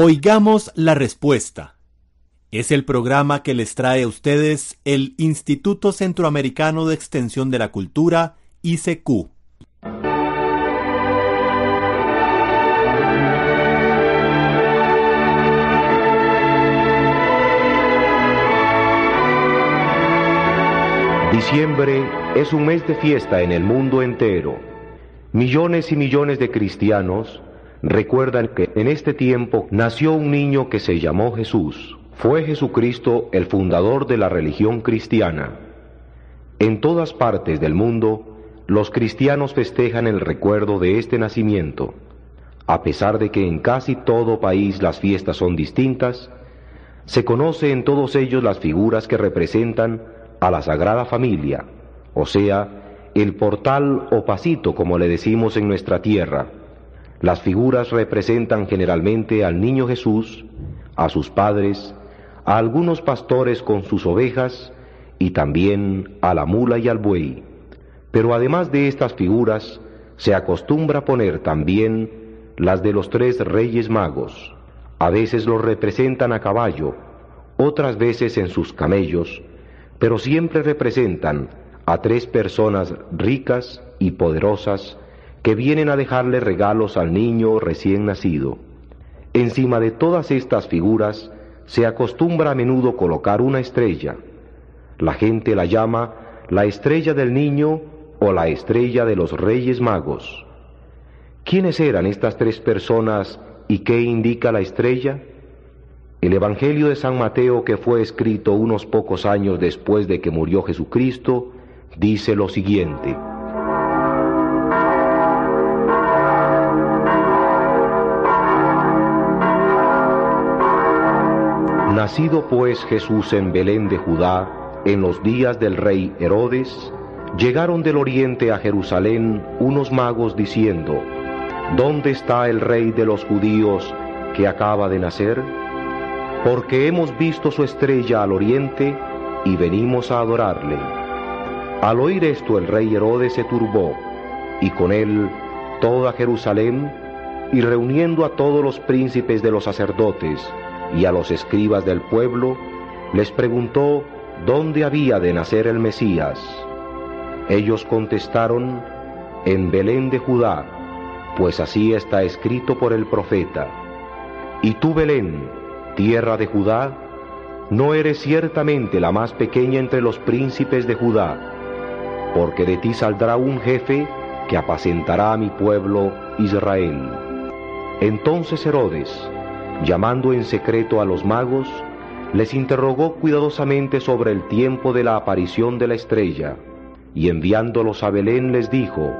Oigamos la respuesta. Es el programa que les trae a ustedes el Instituto Centroamericano de Extensión de la Cultura, ICQ. Diciembre es un mes de fiesta en el mundo entero. Millones y millones de cristianos recuerdan que en este tiempo nació un niño que se llamó Jesús. Fue Jesucristo el fundador de la religión cristiana. En todas partes del mundo, los cristianos festejan el recuerdo de este nacimiento. A pesar de que en casi todo país las fiestas son distintas, se conoce en todos ellos las figuras que representan a la Sagrada Familia, o sea, el portal o pasito como le decimos en nuestra tierra, las figuras representan generalmente al niño Jesús, a sus padres, a algunos pastores con sus ovejas y también a la mula y al buey. Pero además de estas figuras, se acostumbra poner también las de los tres reyes magos. A veces los representan a caballo, otras veces en sus camellos, pero siempre representan a tres personas ricas y poderosas que vienen a dejarle regalos al niño recién nacido. Encima de todas estas figuras se acostumbra a menudo colocar una estrella. La gente la llama la estrella del niño o la estrella de los reyes magos. ¿Quiénes eran estas tres personas y qué indica la estrella? El Evangelio de San Mateo, que fue escrito unos pocos años después de que murió Jesucristo, dice lo siguiente. Nacido pues Jesús en Belén de Judá, en los días del rey Herodes, llegaron del oriente a Jerusalén unos magos diciendo, ¿Dónde está el rey de los judíos que acaba de nacer? Porque hemos visto su estrella al oriente y venimos a adorarle. Al oír esto el rey Herodes se turbó, y con él toda Jerusalén, y reuniendo a todos los príncipes de los sacerdotes, y a los escribas del pueblo, les preguntó dónde había de nacer el Mesías. Ellos contestaron, en Belén de Judá, pues así está escrito por el profeta. Y tú, Belén, tierra de Judá, no eres ciertamente la más pequeña entre los príncipes de Judá, porque de ti saldrá un jefe que apacentará a mi pueblo Israel. Entonces Herodes, llamando en secreto a los magos, les interrogó cuidadosamente sobre el tiempo de la aparición de la estrella, y enviándolos a Belén les dijo,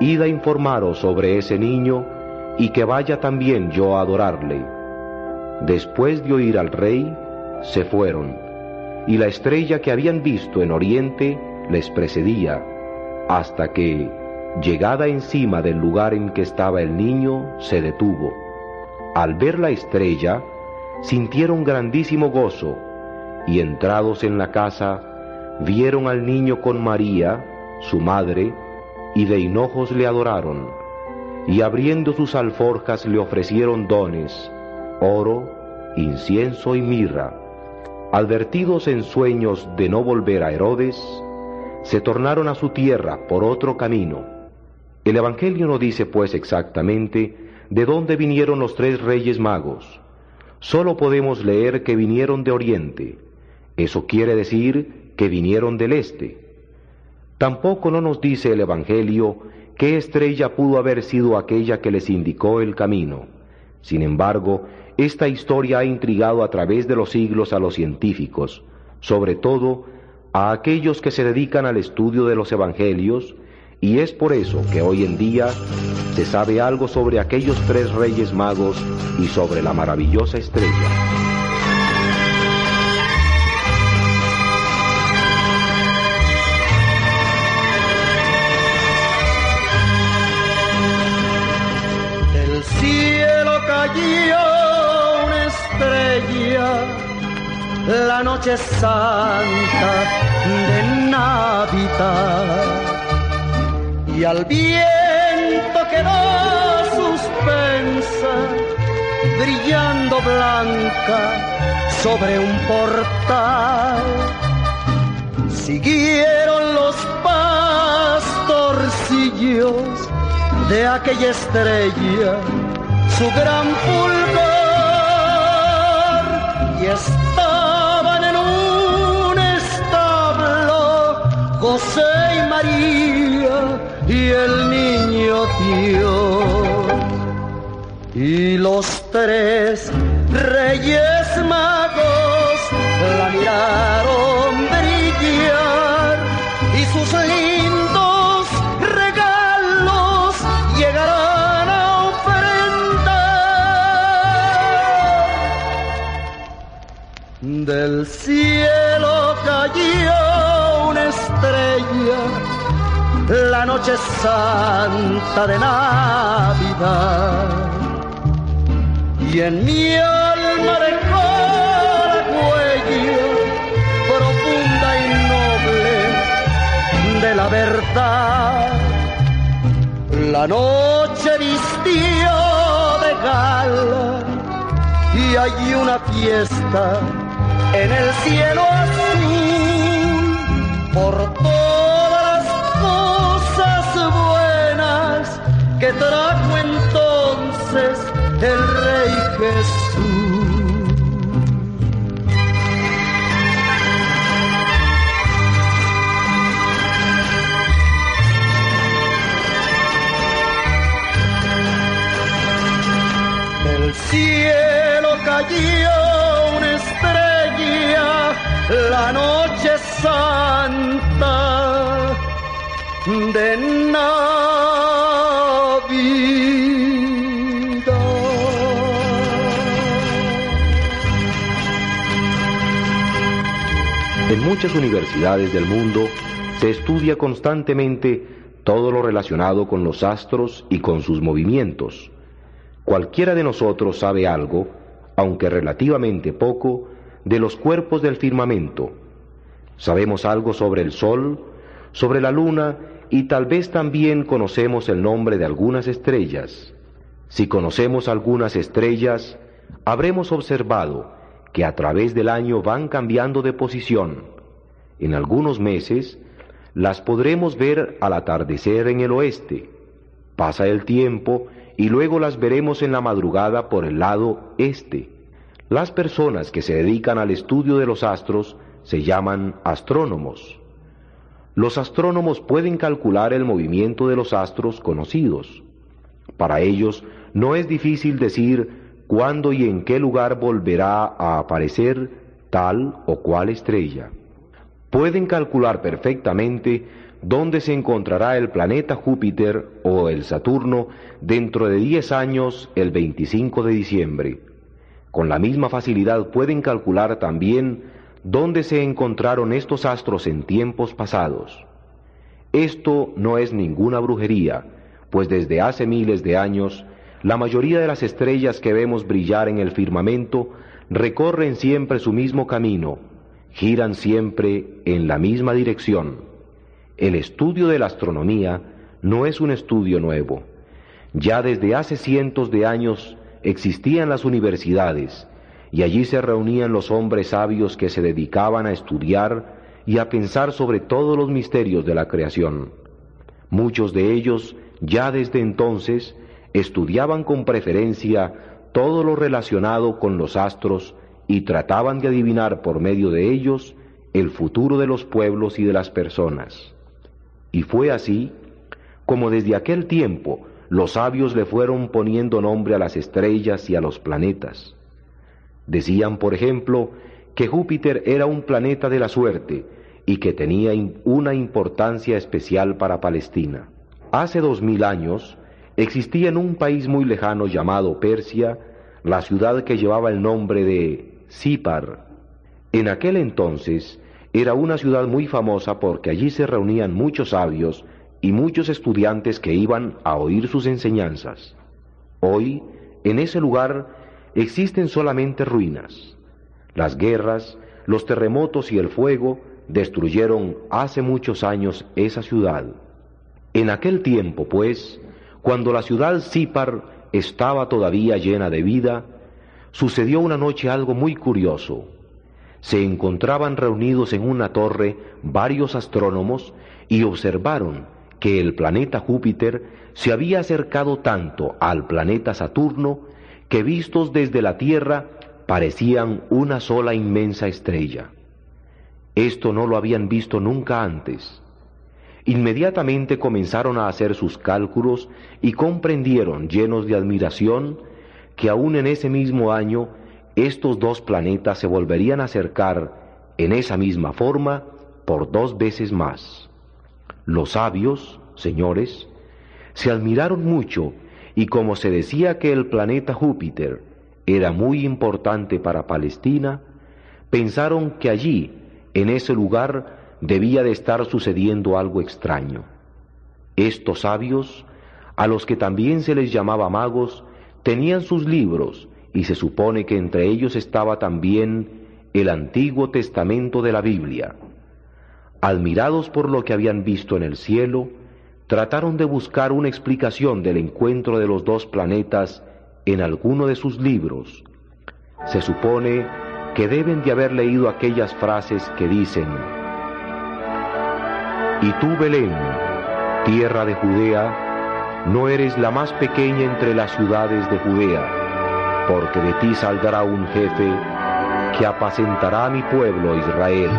Id a informaros sobre ese niño, y que vaya también yo a adorarle. Después de oír al rey, se fueron, y la estrella que habían visto en oriente les precedía, hasta que, llegada encima del lugar en que estaba el niño, se detuvo al ver la estrella, sintieron grandísimo gozo, y entrados en la casa, vieron al niño con María, su madre, y de hinojos le adoraron, y abriendo sus alforjas le ofrecieron dones, oro, incienso y mirra. advertidos en sueños de no volver a Herodes, se tornaron a su tierra por otro camino. El Evangelio no dice pues exactamente de dónde vinieron los tres reyes magos. Solo podemos leer que vinieron de Oriente. Eso quiere decir que vinieron del Este. Tampoco no nos dice el Evangelio qué estrella pudo haber sido aquella que les indicó el camino. Sin embargo, esta historia ha intrigado a través de los siglos a los científicos, sobre todo a aquellos que se dedican al estudio de los evangelios, y es por eso que hoy en día se sabe algo sobre aquellos tres reyes magos y sobre la maravillosa estrella. Del cielo cayó la noche santa de Navidad. Y al viento quedó suspensa, brillando blanca sobre un portal. Siguieron los pastorcillos de aquella estrella su gran fulgor y estaban en un establo José y María y el niño Dios. Y los tres reyes magos la miraron brillar y sus noche santa de Navidad. Y en mi alma dejó la huella profunda y noble de la verdad. La noche vistió de gala y hay una fiesta en el cielo azul por que trajo entonces el Rey Jesús. Del cielo cayó una estrella, la noche santa de muchas universidades del mundo se estudia constantemente todo lo relacionado con los astros y con sus movimientos. Cualquiera de nosotros sabe algo, aunque relativamente poco, de los cuerpos del firmamento. Sabemos algo sobre el Sol, sobre la Luna y tal vez también conocemos el nombre de algunas estrellas. Si conocemos algunas estrellas, habremos observado que a través del año van cambiando de posición. En algunos meses las podremos ver al atardecer en el oeste. Pasa el tiempo y luego las veremos en la madrugada por el lado este. Las personas que se dedican al estudio de los astros se llaman astrónomos. Los astrónomos pueden calcular el movimiento de los astros conocidos. Para ellos no es difícil decir cuándo y en qué lugar volverá a aparecer tal o cual estrella. Pueden calcular perfectamente dónde se encontrará el planeta Júpiter o el Saturno dentro de 10 años el 25 de diciembre. Con la misma facilidad pueden calcular también dónde se encontraron estos astros en tiempos pasados. Esto no es ninguna brujería, pues desde hace miles de años la mayoría de las estrellas que vemos brillar en el firmamento recorren siempre su mismo camino, giran siempre en la misma dirección. El estudio de la astronomía no es un estudio nuevo. Ya desde hace cientos de años existían las universidades y allí se reunían los hombres sabios que se dedicaban a estudiar y a pensar sobre todos los misterios de la creación. Muchos de ellos ya desde entonces estudiaban con preferencia todo lo relacionado con los astros y trataban de adivinar por medio de ellos el futuro de los pueblos y de las personas. Y fue así como desde aquel tiempo los sabios le fueron poniendo nombre a las estrellas y a los planetas. Decían, por ejemplo, que Júpiter era un planeta de la suerte y que tenía una importancia especial para Palestina. Hace dos mil años existía en un país muy lejano llamado Persia la ciudad que llevaba el nombre de Sipar. En aquel entonces era una ciudad muy famosa porque allí se reunían muchos sabios y muchos estudiantes que iban a oír sus enseñanzas. Hoy, en ese lugar, existen solamente ruinas. Las guerras, los terremotos y el fuego destruyeron hace muchos años esa ciudad. En aquel tiempo, pues, cuando la ciudad Sipar estaba todavía llena de vida, sucedió una noche algo muy curioso. Se encontraban reunidos en una torre varios astrónomos y observaron que el planeta Júpiter se había acercado tanto al planeta Saturno que vistos desde la Tierra parecían una sola inmensa estrella. Esto no lo habían visto nunca antes. Inmediatamente comenzaron a hacer sus cálculos y comprendieron, llenos de admiración, que aún en ese mismo año estos dos planetas se volverían a acercar en esa misma forma por dos veces más. Los sabios, señores, se admiraron mucho y como se decía que el planeta Júpiter era muy importante para Palestina, pensaron que allí, en ese lugar, debía de estar sucediendo algo extraño. Estos sabios, a los que también se les llamaba magos, tenían sus libros y se supone que entre ellos estaba también el Antiguo Testamento de la Biblia. Admirados por lo que habían visto en el cielo, trataron de buscar una explicación del encuentro de los dos planetas en alguno de sus libros. Se supone que deben de haber leído aquellas frases que dicen, Y tú, Belén, tierra de Judea, no eres la más pequeña entre las ciudades de Judea, porque de ti saldrá un jefe que apacentará a mi pueblo Israel.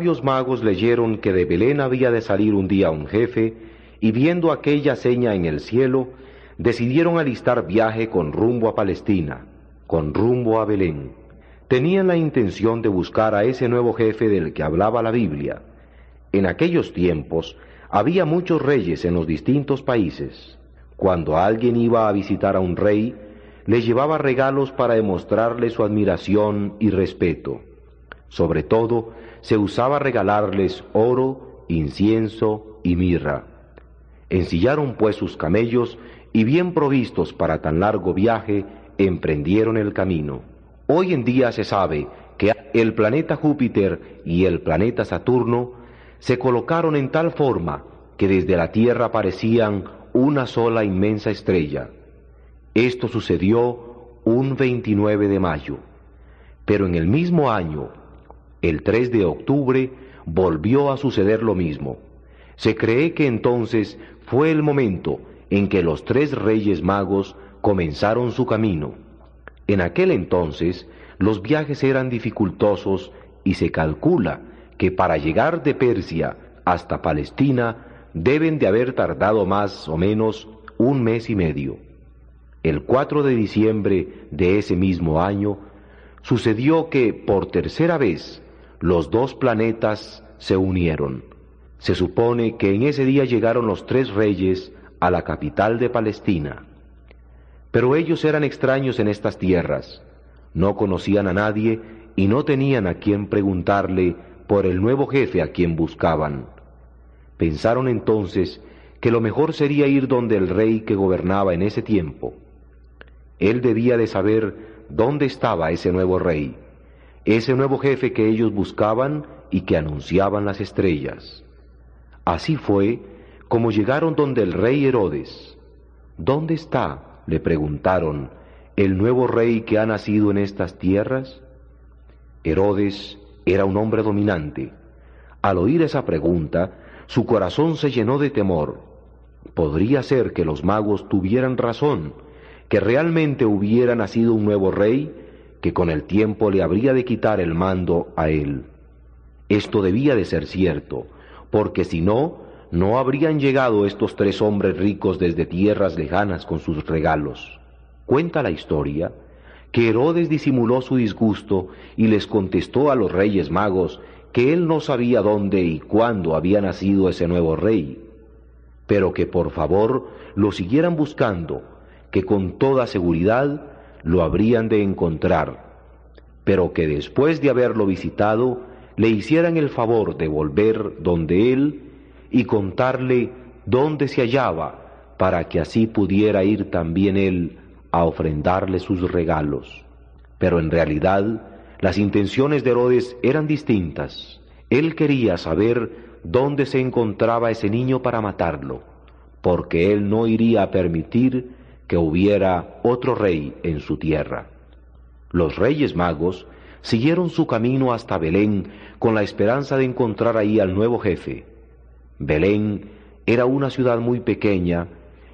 Sabios magos leyeron que de Belén había de salir un día un jefe, y viendo aquella seña en el cielo, decidieron alistar viaje con rumbo a Palestina, con rumbo a Belén. Tenían la intención de buscar a ese nuevo jefe del que hablaba la Biblia. En aquellos tiempos había muchos reyes en los distintos países. Cuando alguien iba a visitar a un rey, le llevaba regalos para demostrarle su admiración y respeto. Sobre todo, se usaba regalarles oro, incienso y mirra. Ensillaron pues sus camellos y bien provistos para tan largo viaje, emprendieron el camino. Hoy en día se sabe que el planeta Júpiter y el planeta Saturno se colocaron en tal forma que desde la Tierra parecían una sola inmensa estrella. Esto sucedió un 29 de mayo, pero en el mismo año, el 3 de octubre, volvió a suceder lo mismo. Se cree que entonces fue el momento en que los tres reyes magos comenzaron su camino. En aquel entonces los viajes eran dificultosos y se calcula que para llegar de Persia hasta Palestina deben de haber tardado más o menos un mes y medio. El 4 de diciembre de ese mismo año sucedió que por tercera vez los dos planetas se unieron. Se supone que en ese día llegaron los tres reyes a la capital de Palestina. Pero ellos eran extraños en estas tierras, no conocían a nadie y no tenían a quien preguntarle por el nuevo jefe a quien buscaban. Pensaron entonces que lo mejor sería ir donde el rey que gobernaba en ese tiempo. Él debía de saber dónde estaba ese nuevo rey, ese nuevo jefe que ellos buscaban y que anunciaban las estrellas. Así fue como llegaron donde el rey Herodes. ¿Dónde está? le preguntaron, el nuevo rey que ha nacido en estas tierras. Herodes era un hombre dominante. Al oír esa pregunta, su corazón se llenó de temor. Podría ser que los magos tuvieran razón, que realmente hubiera nacido un nuevo rey, que con el tiempo le habría de quitar el mando a él. Esto debía de ser cierto, porque si no, no habrían llegado estos tres hombres ricos desde tierras lejanas con sus regalos. Cuenta la historia que Herodes disimuló su disgusto y les contestó a los reyes magos que él no sabía dónde y cuándo había nacido ese nuevo rey, pero que por favor lo siguieran buscando, que con toda seguridad lo habrían de encontrar, pero que después de haberlo visitado le hicieran el favor de volver donde él y contarle dónde se hallaba, para que así pudiera ir también él a ofrendarle sus regalos. Pero en realidad las intenciones de Herodes eran distintas. Él quería saber dónde se encontraba ese niño para matarlo, porque él no iría a permitir que hubiera otro rey en su tierra. Los reyes magos siguieron su camino hasta Belén con la esperanza de encontrar ahí al nuevo jefe. Belén era una ciudad muy pequeña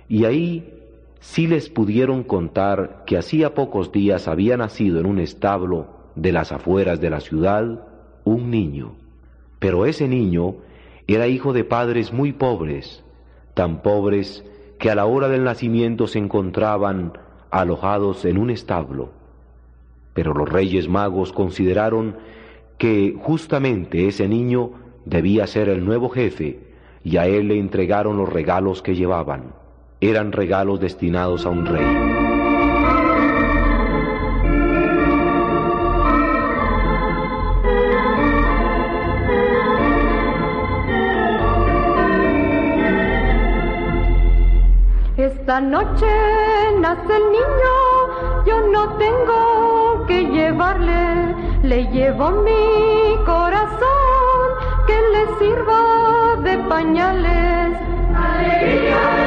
y ahí sí les pudieron contar que hacía pocos días había nacido en un establo de las afueras de la ciudad un niño. Pero ese niño era hijo de padres muy pobres, tan pobres que a la hora del nacimiento se encontraban alojados en un establo. Pero los reyes magos consideraron que justamente ese niño debía ser el nuevo jefe y a él le entregaron los regalos que llevaban. Eran regalos destinados a un rey. Esta noche nace el niño, yo no tengo que llevarle, le llevo mi corazón que le sirva de pañales. Alegría.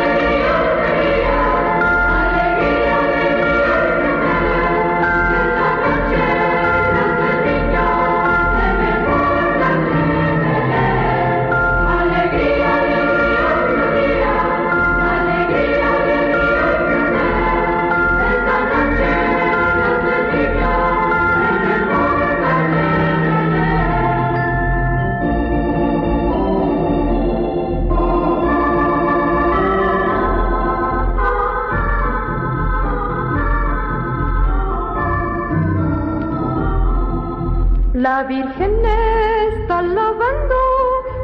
La Virgen está lavando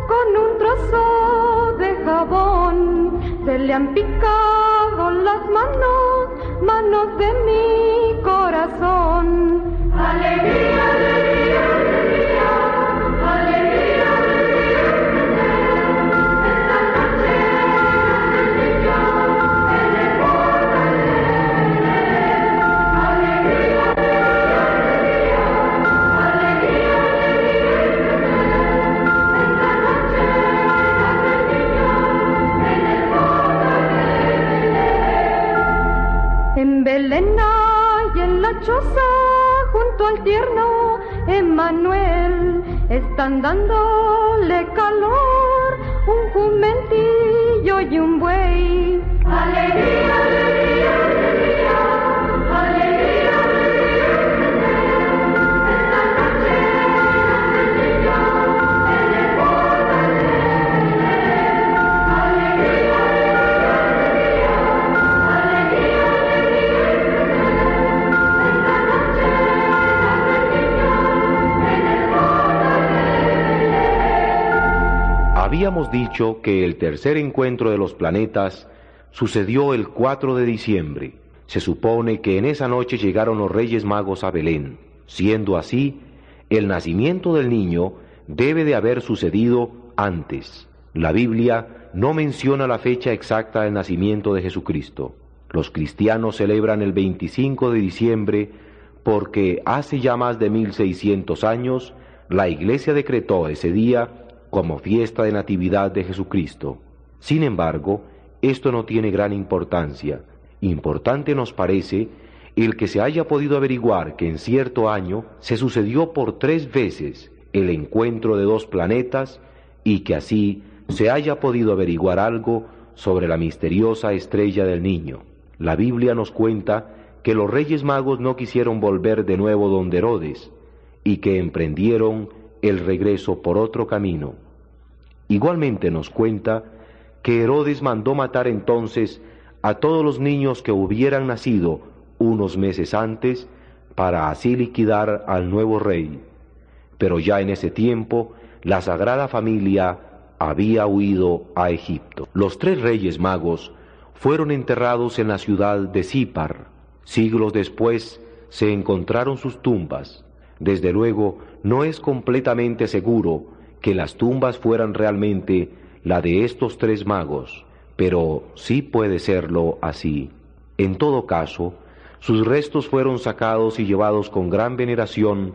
con un trozo de jabón. Se le han picado las manos, manos de mi corazón. Alegría, choza, junto al tierno Emanuel, están dándole calor un jumentillo y un buey. Alegría, alegría, Habíamos dicho que el tercer encuentro de los planetas sucedió el 4 de diciembre. Se supone que en esa noche llegaron los Reyes Magos a Belén. Siendo así, el nacimiento del niño debe de haber sucedido antes. La Biblia no menciona la fecha exacta del nacimiento de Jesucristo. Los cristianos celebran el 25 de diciembre porque hace ya más de 1600 años la Iglesia decretó ese día como fiesta de Natividad de Jesucristo. Sin embargo, esto no tiene gran importancia. Importante nos parece el que se haya podido averiguar que en cierto año se sucedió por tres veces el encuentro de dos planetas y que así se haya podido averiguar algo sobre la misteriosa estrella del niño. La Biblia nos cuenta que los reyes magos no quisieron volver de nuevo donde Herodes y que emprendieron el regreso por otro camino. Igualmente nos cuenta que Herodes mandó matar entonces a todos los niños que hubieran nacido unos meses antes para así liquidar al nuevo rey. Pero ya en ese tiempo la Sagrada Familia había huido a Egipto. Los tres reyes magos fueron enterrados en la ciudad de Sipar. Siglos después se encontraron sus tumbas. Desde luego, no es completamente seguro que las tumbas fueran realmente la de estos tres magos, pero sí puede serlo así. En todo caso, sus restos fueron sacados y llevados con gran veneración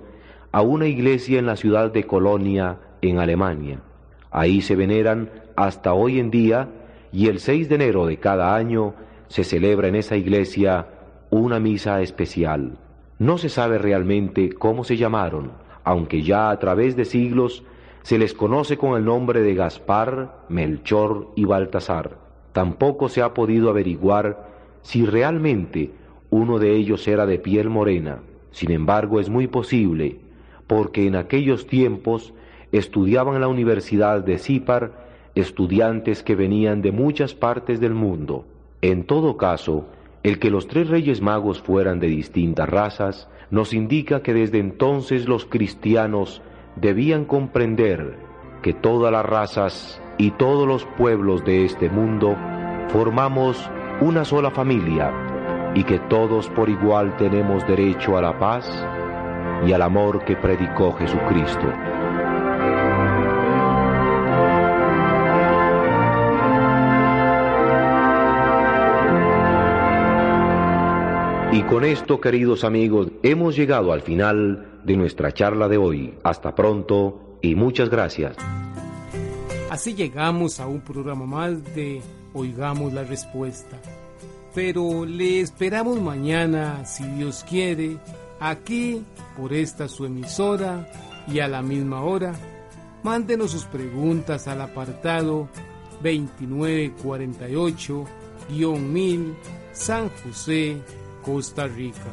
a una iglesia en la ciudad de Colonia, en Alemania. Ahí se veneran hasta hoy en día y el 6 de enero de cada año se celebra en esa iglesia una misa especial. No se sabe realmente cómo se llamaron, aunque ya a través de siglos se les conoce con el nombre de Gaspar, Melchor y Baltasar. Tampoco se ha podido averiguar si realmente uno de ellos era de piel morena. Sin embargo, es muy posible, porque en aquellos tiempos estudiaban en la Universidad de Sipar estudiantes que venían de muchas partes del mundo. En todo caso, el que los tres reyes magos fueran de distintas razas nos indica que desde entonces los cristianos debían comprender que todas las razas y todos los pueblos de este mundo formamos una sola familia y que todos por igual tenemos derecho a la paz y al amor que predicó Jesucristo. Y con esto, queridos amigos, hemos llegado al final de nuestra charla de hoy. Hasta pronto y muchas gracias. Así llegamos a un programa más de Oigamos la Respuesta. Pero le esperamos mañana, si Dios quiere, aquí por esta su emisora y a la misma hora. Mándenos sus preguntas al apartado 2948-1000 San José, Costa Rica.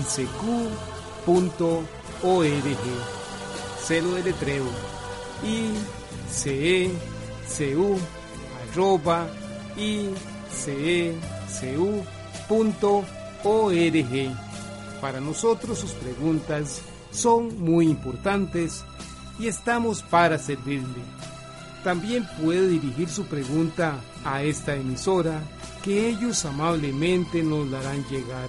icq.org. Celo de letreo icecu arroba icecu.org. Para nosotros sus preguntas son muy importantes y estamos para servirle. También puede dirigir su pregunta a esta emisora que ellos amablemente nos la harán llegar.